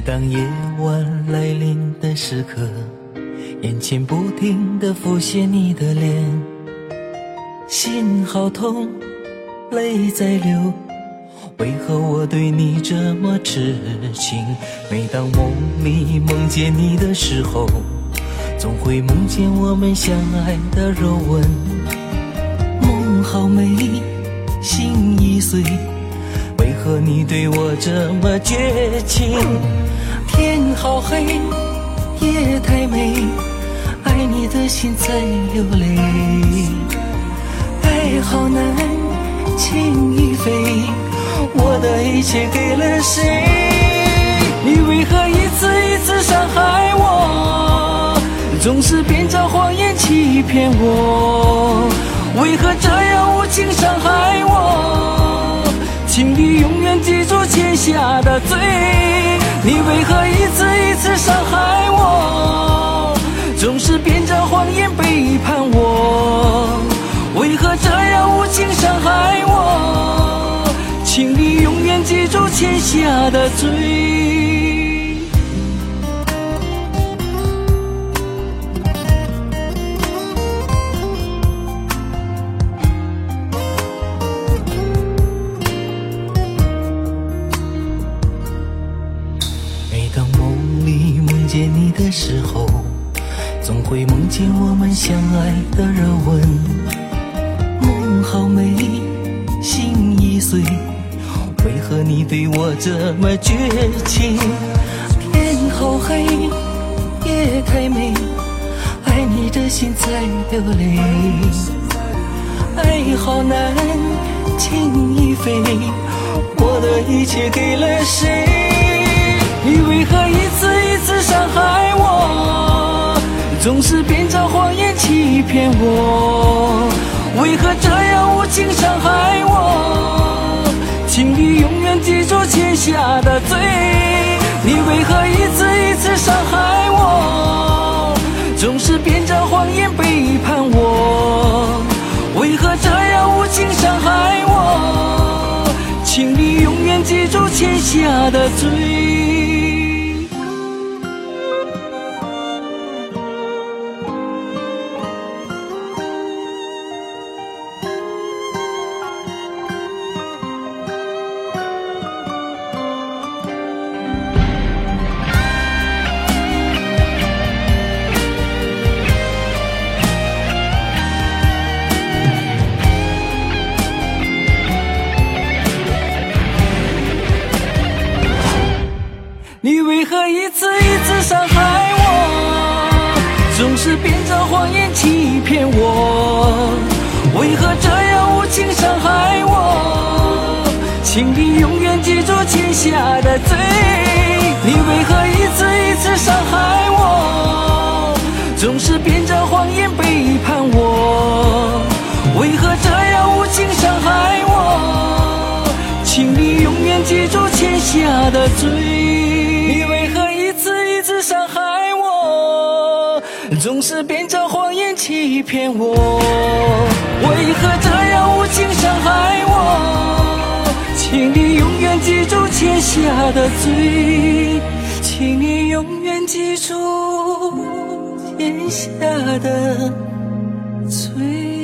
每当夜晚来临的时刻，眼前不停的浮现你的脸，心好痛，泪在流。为何我对你这么痴情？每当梦里梦见你的时候，总会梦见我们相爱的柔吻。梦好美，心已碎。你对我这么绝情？天好黑，夜太美，爱你的心在流泪。爱好难，情已飞。我的一切给了谁？你为何一次一次伤害我？总是编造谎言欺骗我？为何这样无情伤害我？请你永远记住欠下的罪。你为何一次一次伤害我？总是编着谎言背叛我？为何这样无情伤害我？请你永远记住欠下的罪。见你的时候，总会梦见我们相爱的热吻。梦好美，心已碎。为何你对我这么绝情？天好黑，夜太美，爱你的心在流泪。爱好难，情已飞，我的一切给了谁？你为何一次一次伤害我？总是编造谎言欺骗我？为何这样无情伤害我？请你永远记住欠下的罪。你为何一次一次伤害我？总是编造谎言背叛我？为何这样无情伤害我？请你永远记住欠下的罪。总是编造谎言欺骗我？为何这样无情伤害我？请你永远记住欠下的罪。你为何一次一次伤害我？总是编造谎言背叛我？为何这样无情伤害我？请你永远记住欠下的罪。总是编造谎言欺骗我。为何这样无情伤害我？请你永远记住欠下的罪，请你永远记住欠下的罪。